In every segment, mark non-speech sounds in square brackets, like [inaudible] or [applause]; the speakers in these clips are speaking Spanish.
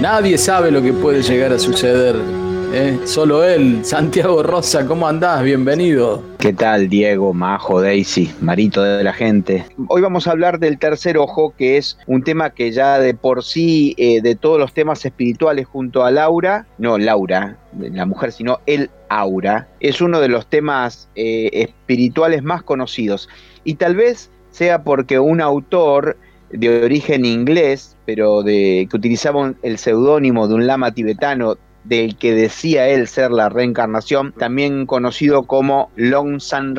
nadie sabe lo que puede llegar a suceder. ¿eh? Solo él, Santiago Rosa, ¿cómo andás? Bienvenido. ¿Qué tal, Diego, Majo, Daisy, Marito de la gente? Hoy vamos a hablar del tercer ojo, que es un tema que ya de por sí, eh, de todos los temas espirituales junto a Laura, no Laura, la mujer, sino el aura, es uno de los temas eh, espirituales más conocidos. Y tal vez sea porque un autor de origen inglés, pero de, que utilizaba el seudónimo de un lama tibetano del que decía él ser la reencarnación, también conocido como Longsan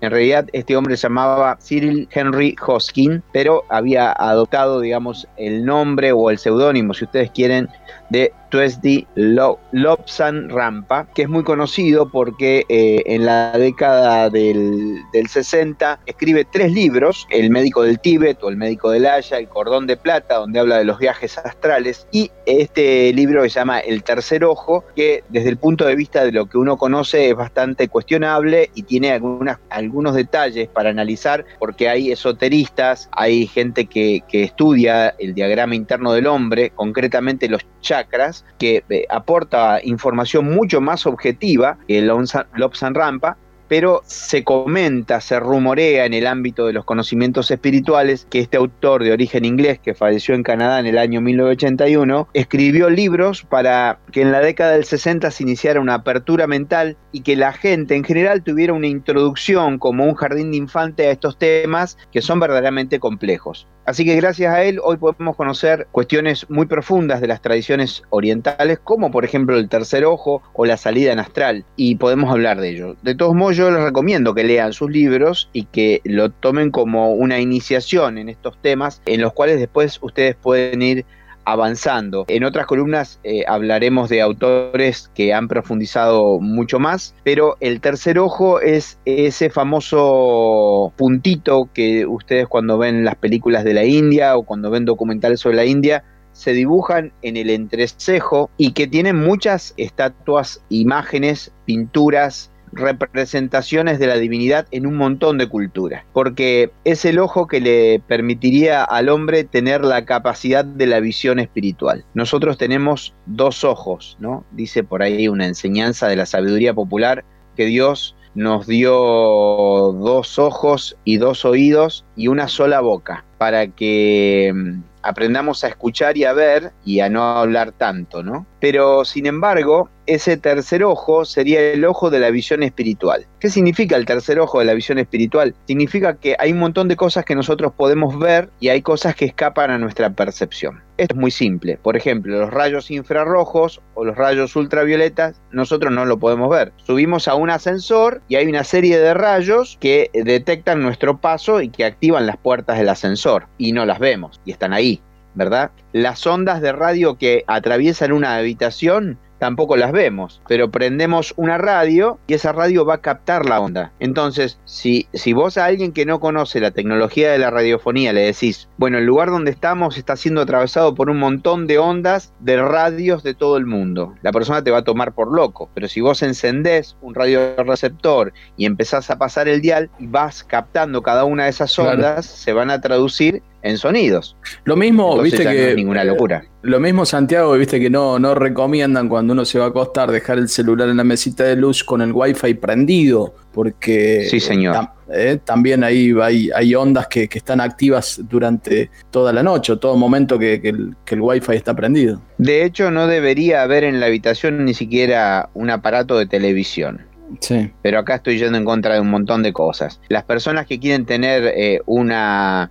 En realidad este hombre se llamaba Cyril Henry Hoskin, pero había adoptado, digamos, el nombre o el seudónimo, si ustedes quieren, de Tuesday Lobsan Rampa, que es muy conocido porque eh, en la década del, 60 escribe tres libros, El médico del Tíbet o El médico del Haya, El cordón de plata, donde habla de los viajes astrales, y este libro se llama El tercer ojo, que desde el punto de vista de lo que uno conoce es bastante cuestionable y tiene algunas, algunos detalles para analizar, porque hay esoteristas, hay gente que, que estudia el diagrama interno del hombre, concretamente los chakras, que eh, aporta información mucho más objetiva que el Lobsan Rampa, pero se comenta, se rumorea en el ámbito de los conocimientos espirituales que este autor de origen inglés que falleció en Canadá en el año 1981 escribió libros para que en la década del 60 se iniciara una apertura mental y que la gente en general tuviera una introducción como un jardín de infante a estos temas que son verdaderamente complejos. Así que gracias a él hoy podemos conocer cuestiones muy profundas de las tradiciones orientales, como por ejemplo el tercer ojo o la salida en astral, y podemos hablar de ello. De todos modos, yo les recomiendo que lean sus libros y que lo tomen como una iniciación en estos temas, en los cuales después ustedes pueden ir avanzando. En otras columnas eh, hablaremos de autores que han profundizado mucho más, pero el tercer ojo es ese famoso puntito que ustedes cuando ven las películas de la India o cuando ven documentales sobre la India se dibujan en el entrecejo y que tienen muchas estatuas, imágenes, pinturas representaciones de la divinidad en un montón de culturas, porque es el ojo que le permitiría al hombre tener la capacidad de la visión espiritual. Nosotros tenemos dos ojos, ¿no? Dice por ahí una enseñanza de la sabiduría popular que Dios nos dio dos ojos y dos oídos y una sola boca para que mm, aprendamos a escuchar y a ver y a no hablar tanto, ¿no? Pero sin embargo, ese tercer ojo sería el ojo de la visión espiritual. ¿Qué significa el tercer ojo de la visión espiritual? Significa que hay un montón de cosas que nosotros podemos ver y hay cosas que escapan a nuestra percepción. Esto es muy simple. Por ejemplo, los rayos infrarrojos o los rayos ultravioletas, nosotros no lo podemos ver. Subimos a un ascensor y hay una serie de rayos que detectan nuestro paso y que activan las puertas del ascensor y no las vemos y están ahí. ¿verdad? Las ondas de radio que atraviesan una habitación tampoco las vemos, pero prendemos una radio y esa radio va a captar la onda. Entonces, si, si vos a alguien que no conoce la tecnología de la radiofonía le decís, bueno, el lugar donde estamos está siendo atravesado por un montón de ondas de radios de todo el mundo, la persona te va a tomar por loco, pero si vos encendés un radioreceptor y empezás a pasar el dial y vas captando cada una de esas ondas, se van a traducir en sonidos. Lo mismo, viste que. No es ninguna locura. Lo mismo, Santiago, viste que no, no recomiendan cuando uno se va a acostar dejar el celular en la mesita de luz con el wifi prendido, porque. Sí, señor. Eh, también ahí hay, hay ondas que, están activas durante toda la noche o todo momento que, el, que el wifi está prendido. De hecho, no debería haber en la habitación ni siquiera un aparato de televisión. Sí. Pero acá estoy yendo en contra de un montón de cosas. Las personas que quieren tener eh, una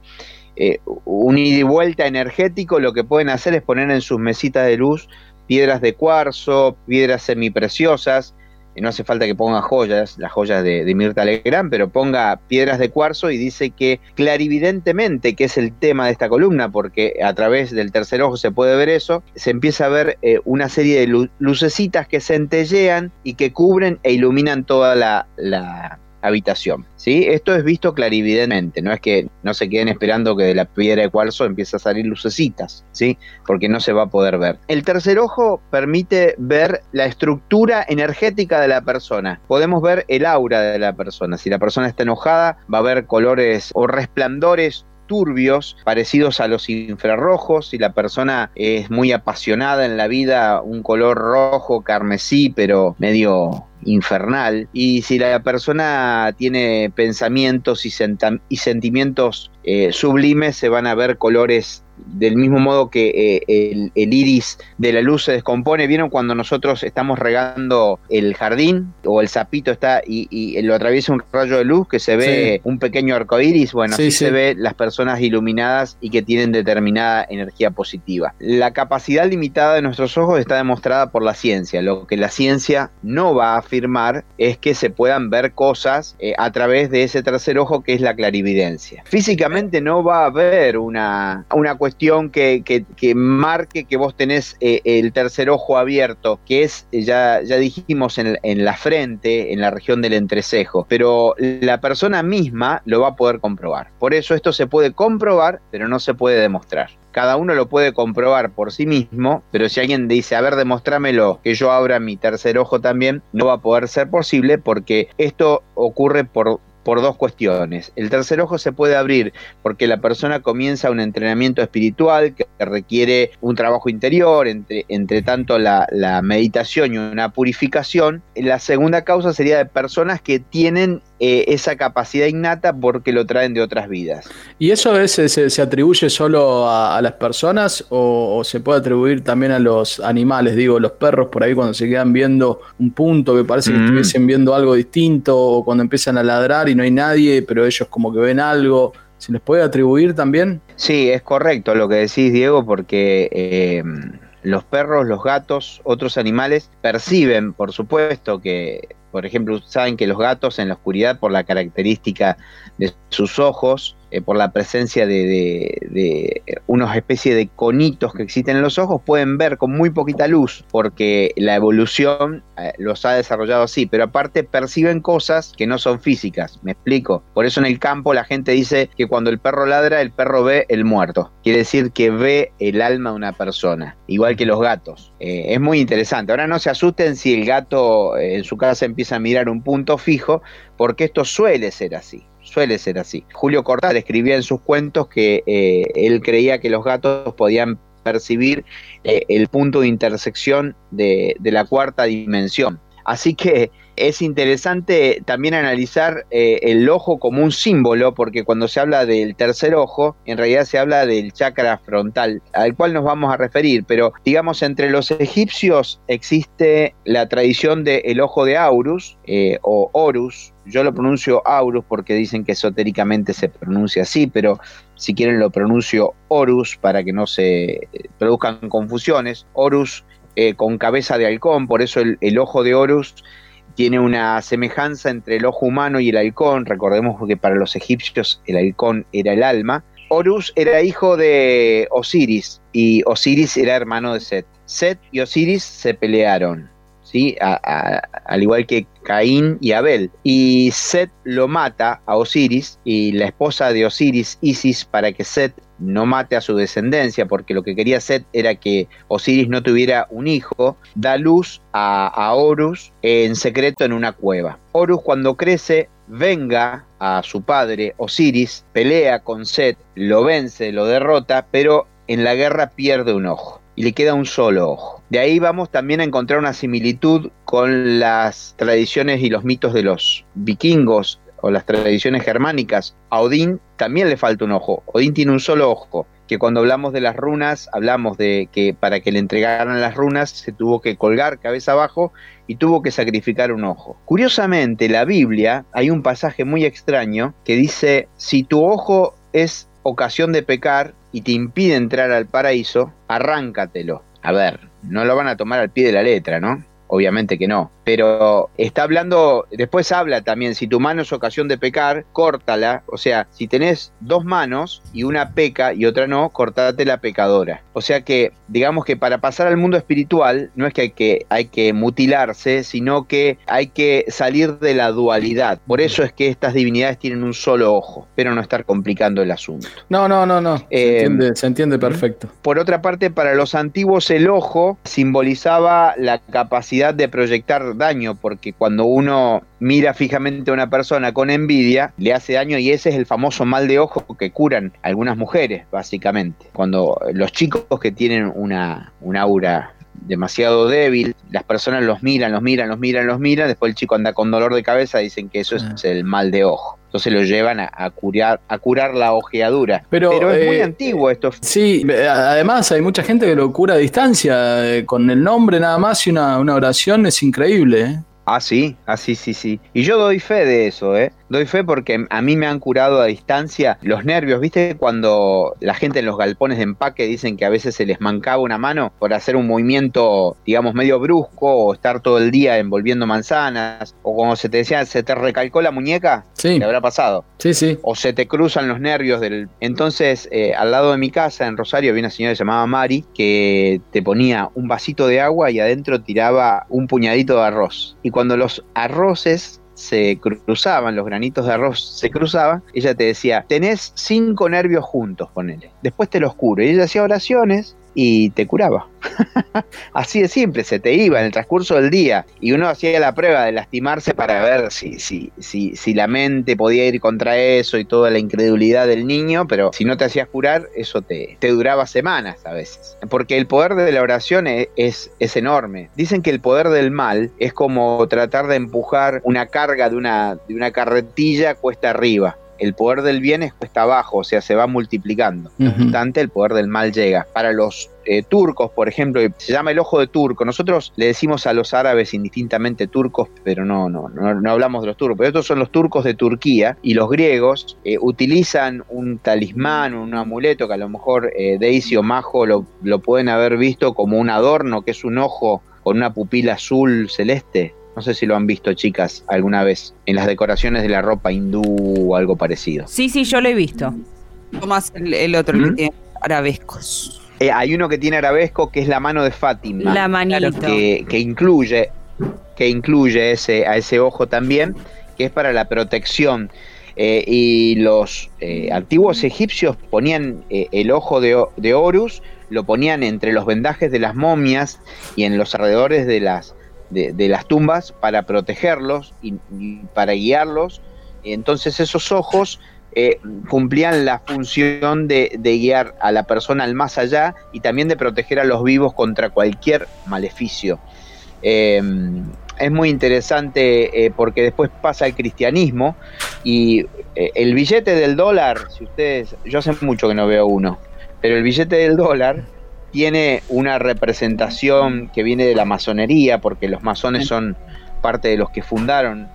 eh, un ida y vuelta energético, lo que pueden hacer es poner en sus mesitas de luz piedras de cuarzo, piedras semipreciosas, no hace falta que ponga joyas, las joyas de, Mirta Legrand, pero ponga piedras de cuarzo y dice que clarividentemente, que es el tema de esta columna, porque a través del tercer ojo se puede ver eso, se empieza a ver eh, una serie de lucecitas que centellean y que cubren e iluminan toda la, habitación. ¿sí? Esto es visto clarividentemente, no es que no se queden esperando que de la piedra de cuarzo empiece a salir lucecitas, ¿sí? porque no se va a poder ver. El tercer ojo permite ver la estructura energética de la persona. Podemos ver el aura de la persona. Si la persona está enojada, va a ver colores o resplandores turbios, parecidos a los infrarrojos, si la persona es muy apasionada en la vida, un color rojo, carmesí, pero medio infernal. Y si la persona tiene pensamientos y, sentimientos eh, sublimes, se van a ver colores del mismo modo que eh, el, iris de la luz se descompone, ¿vieron cuando nosotros estamos regando el jardín o el sapito está y, lo atraviesa un rayo de luz que se ve un pequeño arco iris? Bueno, así se ve las personas iluminadas y que tienen determinada energía positiva. La capacidad limitada de nuestros ojos está demostrada por la ciencia. Lo que la ciencia no va a afirmar es que se puedan ver cosas eh, a través de ese tercer ojo que es la clarividencia. Físicamente no va a haber una, una cuestión que, marque que vos tenés eh, el tercer ojo abierto, que es, eh, ya, ya dijimos, en, en, la frente, en la región del entrecejo, pero la persona misma lo va a poder comprobar. Por eso esto se puede comprobar, pero no se puede demostrar. Cada uno lo puede comprobar por sí mismo, pero si alguien dice, a ver, demostrámelo, que yo abra mi tercer ojo también, no va a poder ser posible porque esto ocurre por por dos cuestiones. El tercer ojo se puede abrir porque la persona comienza un entrenamiento espiritual que requiere un trabajo interior, entre, entre tanto la, la meditación y una purificación. La segunda causa sería de personas que tienen eh, esa capacidad innata porque lo traen de otras vidas. ¿Y eso a veces se, atribuye solo a, las personas o, se puede atribuir también a los animales? Digo, los perros por ahí cuando se quedan viendo un punto que parece que mm. estuviesen viendo algo distinto o cuando empiezan a ladrar y no hay nadie, pero ellos como que ven algo. ¿Se les puede atribuir también? Sí, es correcto lo que decís, Diego, porque eh, los perros, los gatos, otros animales perciben, por supuesto, que por ejemplo, saben que los gatos en la oscuridad, por la característica de sus ojos, eh, por la presencia de, de, unas especies de conitos que existen en los ojos, pueden ver con muy poquita luz, porque la evolución eh, los ha desarrollado así, pero aparte perciben cosas que no son físicas, me explico. Por eso en el campo la gente dice que cuando el perro ladra, el perro ve el muerto. Quiere decir que ve el alma de una persona, igual que los gatos. Eh, es muy interesante. Ahora no se asusten si el gato en su casa empieza a mirar un punto fijo, porque esto suele ser así suele ser así. Julio Cortázar escribía en sus cuentos que eh, él creía que los gatos podían percibir eh, el punto de intersección de, la cuarta dimensión. Así que es interesante también analizar eh, el ojo como un símbolo, porque cuando se habla del tercer ojo, en realidad se habla del chakra frontal, al cual nos vamos a referir, pero digamos, entre los egipcios existe la tradición del ojo de Aurus o Horus, yo lo pronuncio Aurus porque dicen que esotéricamente se pronuncia así, pero si quieren lo pronuncio Horus para que no se eh, produzcan confusiones. Horus eh, con cabeza de halcón, por eso el, ojo de Horus tiene una semejanza entre el ojo humano y el halcón. Recordemos que para los egipcios el halcón era el alma. Horus era hijo de Osiris y Osiris era hermano de Set. Set y Osiris se pelearon. ¿Sí? al igual que Caín y Abel. Y Set lo mata a Osiris y la esposa de Osiris, Isis, para que Set no mate a su descendencia, porque lo que quería Set era que Osiris no tuviera un hijo, da luz a, Horus en secreto en una cueva. Horus cuando crece venga a su padre Osiris, pelea con Set, lo vence, lo derrota, pero en la guerra pierde un ojo y le queda un solo ojo. De ahí vamos también a encontrar una similitud con las tradiciones y los mitos de los vikingos o las tradiciones germánicas. A Odín también le falta un ojo. Odín tiene un solo ojo, que cuando hablamos de las runas, hablamos de que para que le entregaran las runas se tuvo que colgar cabeza abajo y tuvo que sacrificar un ojo. Curiosamente, en la Biblia hay un pasaje muy extraño que dice, si tu ojo es ocasión de pecar y te impide entrar al paraíso, arráncatelo. A ver, no lo van a tomar al pie de la letra, ¿no? Obviamente que no pero está hablando, después habla también, si tu mano es ocasión de pecar, córtala, o sea, si tenés dos manos y una peca y otra no, cortate la pecadora. O sea que, digamos que para pasar al mundo espiritual, no es que hay que, hay que mutilarse, sino que hay que salir de la dualidad. Por eso es que estas divinidades tienen un solo ojo, pero no estar complicando el asunto. No, no, no, no. se, eh, entiende, se entiende perfecto. Por otra parte, para los antiguos el ojo simbolizaba la capacidad de proyectar daño, porque cuando uno mira fijamente a una persona con envidia, le hace daño y ese es el famoso mal de ojo que curan algunas mujeres, básicamente. Cuando los chicos que tienen una, un aura demasiado débil, las personas los miran, los miran, los miran, los miran, después el chico anda con dolor de cabeza, dicen que eso es ah. el mal de ojo. Entonces lo llevan a, curar, a curar la ojeadura. Pero, es muy eh, antiguo esto. Sí, además hay mucha gente que lo cura a distancia, eh, con el nombre nada más y una, una oración es increíble. ¿eh? Ah, sí, ah, sí, sí, sí. Y yo doy fe de eso, ¿eh? Doy fe porque a mí me han curado a distancia los nervios. ¿Viste cuando la gente en los galpones de empaque dicen que a veces se les mancaba una mano por hacer un movimiento, digamos, medio brusco o estar todo el día envolviendo manzanas? O como se te decía, ¿se te recalcó la muñeca? Sí. ¿Te habrá pasado? Sí, sí. O se te cruzan los nervios del... Entonces, eh, al lado de mi casa, en Rosario, había una señora llamada Mari que te ponía un vasito de agua y adentro tiraba un puñadito de arroz. Y cuando los arroces se cruzaban, los granitos de arroz se cruzaban, ella te decía, tenés cinco nervios juntos, ponele. Después te los curo. Y ella hacía oraciones y te curaba. [laughs] Así de simple, se te iba en el transcurso del día y uno hacía la prueba de lastimarse para ver si, si, si, si la mente podía ir contra eso y toda la incredulidad del niño, pero si no te hacías curar, eso te, te duraba semanas a veces. Porque el poder de la oración es, es, es enorme. Dicen que el poder del mal es como tratar de empujar una carga de una, de una carretilla cuesta arriba el poder del bien es cuesta abajo, o sea, se va multiplicando. No obstante, el poder del mal llega. Para los eh, turcos, por ejemplo, se llama el ojo de turco. Nosotros le decimos a los árabes indistintamente turcos, pero no, no, no, hablamos de los turcos. Pero estos son los turcos de Turquía y los griegos eh, utilizan un talismán, un amuleto que a lo mejor eh, Daisy o Majo lo, lo pueden haber visto como un adorno, que es un ojo con una pupila azul celeste. No sé si lo han visto, chicas, alguna vez en las decoraciones de la ropa hindú o algo parecido. Sí, sí, yo lo he visto. ¿Cómo el, otro que ¿Mm? tiene arabescos? Eh, hay uno que tiene arabesco que es la mano de Fátima. La manito. Que, que incluye, que incluye ese, a ese ojo también, que es para la protección. Eh, y los eh, antiguos egipcios ponían el ojo de, de Horus, lo ponían entre los vendajes de las momias y en los alrededores de las de, las tumbas para protegerlos y, para guiarlos. Entonces esos ojos eh, cumplían la función de, guiar a la persona al más allá y también de proteger a los vivos contra cualquier maleficio. Em, es muy interesante eh, porque después pasa el cristianismo y eh, el billete del dólar, si ustedes, yo hace mucho que no veo uno, pero el billete del dólar tiene una representación que viene de la masonería, porque los masones son parte de los que fundaron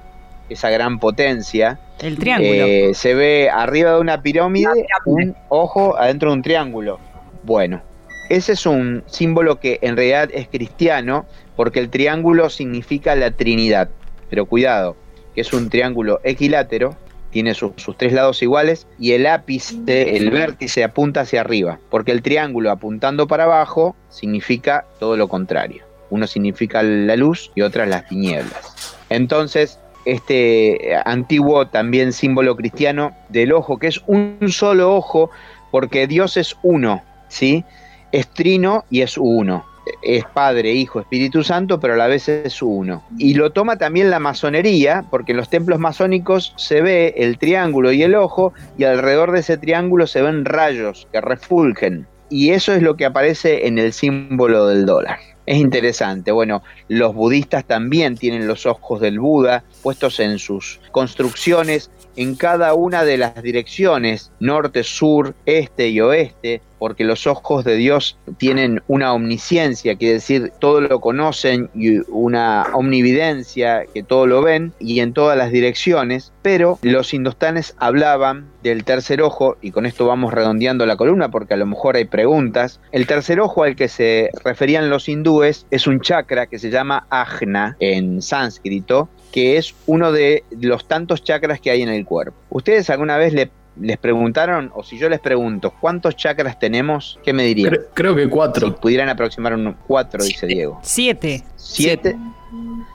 esa gran potencia. El triángulo. Eh, se ve arriba de una pirámide, un ojo adentro de un triángulo. Bueno, ese es un símbolo que en realidad es cristiano, porque el triángulo significa la Trinidad. Pero cuidado, que es un triángulo equilátero tiene sus tres lados iguales y el ápice, el vértice apunta hacia arriba, porque el triángulo apuntando para abajo significa todo lo contrario. Uno significa la luz y otra las tinieblas. Entonces, este antiguo también símbolo cristiano del ojo, que es un solo ojo, porque Dios es uno, ¿sí? Es trino y es uno. Es Padre, Hijo, Espíritu Santo, pero a la vez es uno. Y lo toma también la masonería, porque en los templos masónicos se ve el triángulo y el ojo, y alrededor de ese triángulo se ven rayos que refulgen. Y eso es lo que aparece en el símbolo del dólar. Es interesante. Bueno, los budistas también tienen los ojos del Buda puestos en sus construcciones en cada una de las direcciones, norte, sur, este y oeste, porque los ojos de Dios tienen una omnisciencia, quiere decir, todo lo conocen y una omnividencia, que todo lo ven y en todas las direcciones, pero los indostanes hablaban del tercer ojo, y con esto vamos redondeando la columna porque a lo mejor hay preguntas, el tercer ojo al que se referían los hindúes es un chakra que se llama ajna en sánscrito, que es uno de los tantos chakras que hay en el cuerpo. ¿Ustedes alguna vez le les preguntaron, o si yo les pregunto, ¿cuántos chakras tenemos? ¿Qué me dirían? Creo, que cuatro. Si pudieran aproximar un cuatro, dice Diego. Siete. Siete.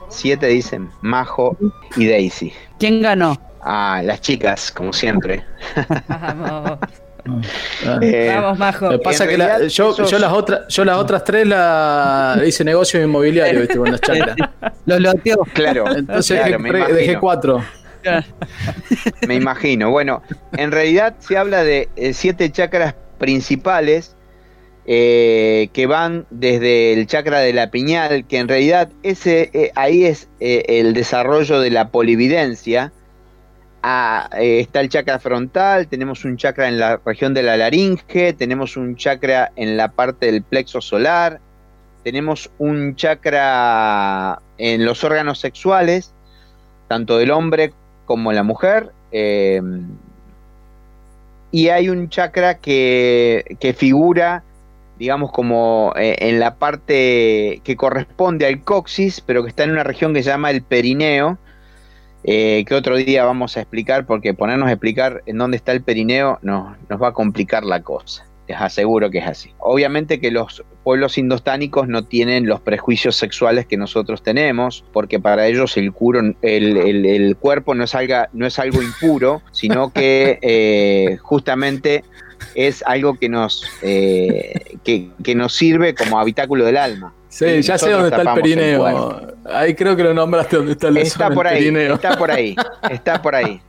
Siete dicen Majo y Daisy. ¿Quién ganó? Ah, las chicas, como siempre. Vamos. Eh, Vamos, Majo. Lo que pasa que la- yo, yo las otras, yo las otras tres la [laughs] hice negocio inmobiliario, viste, con las chacras. Lo loteó. Claro, Entonces claro, dejé, me tre- imagino. dejé cuatro. [laughs] Me imagino. Bueno, en realidad se habla de eh, siete chakras principales eh, que van desde el chakra de la piñal, que en realidad ese eh, ahí es el desarrollo de la polividencia. Está el chakra frontal, tenemos un chakra en la región de la laringe, tenemos un chakra en la parte del plexo solar, tenemos un chakra en los órganos sexuales, tanto del hombre como la mujer. eh, y hay un chakra que, que figura, digamos, como eh, en la parte que corresponde al coxis, pero que está en una región que se llama el perineo, eh, que otro día vamos a explicar, porque ponernos a explicar en dónde está el perineo nos va a complicar la cosa. Les aseguro que es así. Obviamente que los pueblos indostánicos no tienen los prejuicios sexuales que nosotros tenemos, porque para ellos el, curo, el, el- el cuerpo no es, algo, no es algo impuro, [laughs] sino que eh, justamente es algo que nos, eh, que, que nos sirve como habitáculo del alma. Sí, ya sé dónde está el perineo. Ahí creo que lo nombraste donde está el Está el por ahí, perineo. está por ahí, está por ahí.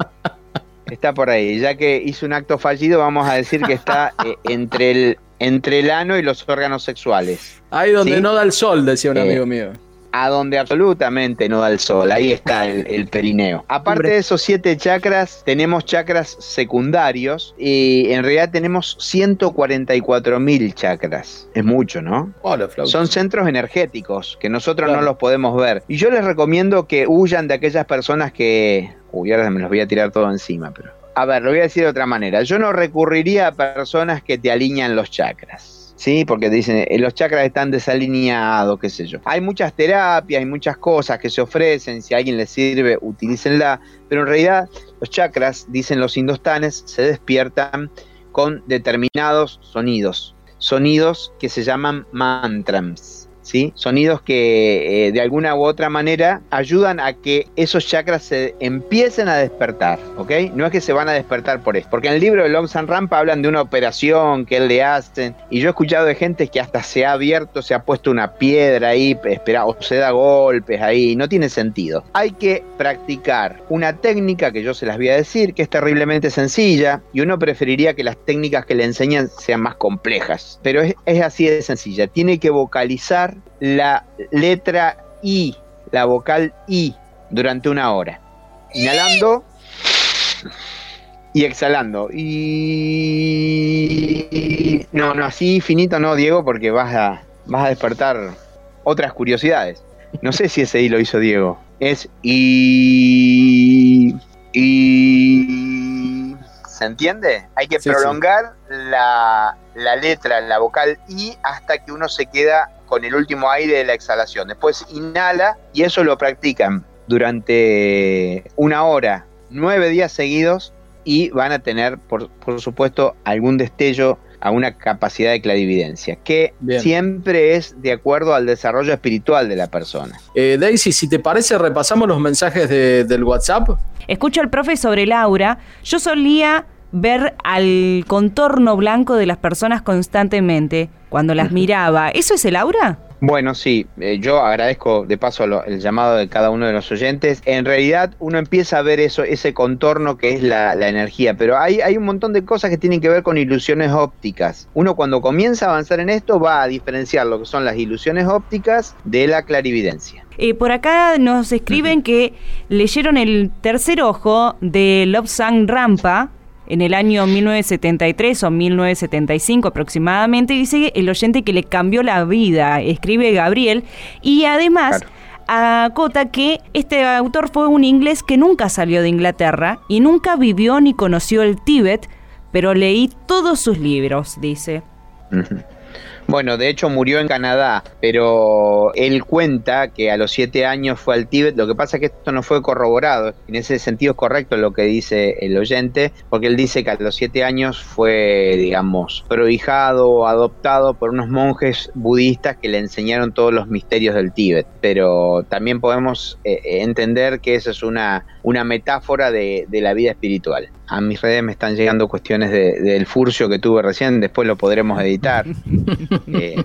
Está por ahí. Ya que hizo un acto fallido, vamos a decir que está eh, entre el entre el ano y los órganos sexuales. Ahí donde ¿Sí? no da el sol, decía un Eh, amigo mío. A donde absolutamente no da el sol. Ahí está el, el perineo. Aparte de esos siete chakras, tenemos chakras secundarios y en realidad tenemos 144 mil chakras. Es mucho, ¿no? Hola. Son centros energéticos que nosotros Claro. no los podemos ver. Y yo les recomiendo que huyan de aquellas personas que... Uy, ahora me los voy a tirar todo encima, pero... A ver, lo voy a decir de otra manera. Yo no recurriría a personas que te alinean los chakras. Sí, porque te dicen, eh, los chakras están desalineados, qué sé yo. Hay muchas terapias, hay muchas cosas que se ofrecen, si a alguien le sirve, utilícenla, pero en realidad los chakras, dicen los indostanes, se despiertan con determinados sonidos, sonidos que se llaman mantras. ¿Sí? Sonidos que eh, de alguna u otra manera ayudan a que esos chakras se empiecen a despertar, ¿ok? No es que se van a despertar por esto, porque en el libro de Long San Rampa hablan de una operación que él le hacen, y yo he escuchado de gente que hasta se ha abierto, se ha puesto una piedra ahí, espera, o se da golpes ahí, no tiene sentido. Hay que practicar una técnica que yo se las voy a decir, que es terriblemente sencilla, y uno preferiría que las técnicas que le enseñan sean más complejas, pero es, es así de sencilla, tiene que vocalizar la letra I, la vocal I, durante una hora. Inhalando y exhalando. Y. No, no, así finito no, Diego, porque vas a, vas a despertar otras curiosidades. No sé si ese I lo hizo Diego. Es I. ¿Se entiende? Hay que Sí, sí. prolongar La, la letra, la vocal I, hasta que uno se queda con el último aire de la exhalación. Después inhala y eso lo practican durante una hora, nueve días seguidos y van a tener, por, por supuesto, algún destello a una capacidad de clarividencia, que Bien. siempre es de acuerdo al desarrollo espiritual de la persona. Eh, Daisy, si te parece, repasamos los mensajes de- del WhatsApp. Escucho al profe sobre Laura. Yo solía ver al contorno blanco de las personas constantemente cuando las miraba. ¿Eso es el aura? Bueno, sí, eh, yo agradezco de paso el llamado de cada uno de los oyentes. En realidad uno empieza a ver eso, ese contorno que es la, energía, pero hay, hay, un montón de cosas que tienen que ver con ilusiones ópticas. Uno cuando comienza a avanzar en esto va a diferenciar lo que son las ilusiones ópticas de la clarividencia. Eh, por acá nos escriben que leyeron el tercer ojo de Lobsang Rampa, en el año 1973 o 1975 aproximadamente, dice el oyente que le cambió la vida, escribe Gabriel, y además... acota que este autor fue un inglés que nunca salió de Inglaterra y nunca vivió ni conoció el Tíbet, pero leí todos sus libros, dice. Bueno, de hecho murió en Canadá, pero él cuenta que a los siete años fue al Tíbet. Lo que pasa es que esto no fue corroborado. En ese sentido es correcto lo que dice el oyente, porque él dice que a los siete años fue, digamos, prohijado o adoptado por unos monjes budistas que le enseñaron todos los misterios del Tíbet. Pero también podemos eh, entender que esa es una, una metáfora de, la vida espiritual. A mis redes me están llegando cuestiones del furcio que tuve recién, después lo podremos editar. [laughs] Eh,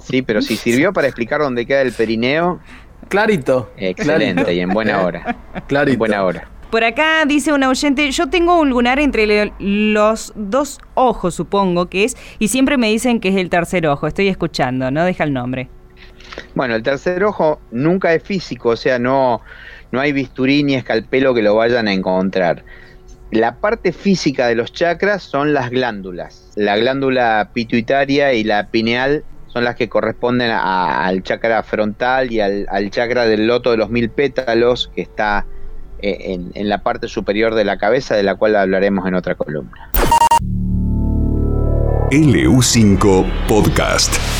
sí, pero si sirvió para explicar dónde queda el perineo. Clarito. Excelente y en buena hora. Clarito. buena hora. Por acá dice una oyente, yo tengo un lunar entre los dos ojos, supongo que es, y siempre me dicen que es el tercer ojo. Estoy escuchando, no deja el nombre. Bueno, el tercer ojo nunca es físico, o sea, no, no hay bisturí ni escalpelo que lo vayan a encontrar. La parte física de los chakras son las glándulas. La glándula pituitaria y la pineal son las que corresponden al chakra frontal y al, chakra del loto de los mil pétalos que está eh, en, en la parte superior de la cabeza, de la cual hablaremos en otra columna. LU5 Podcast.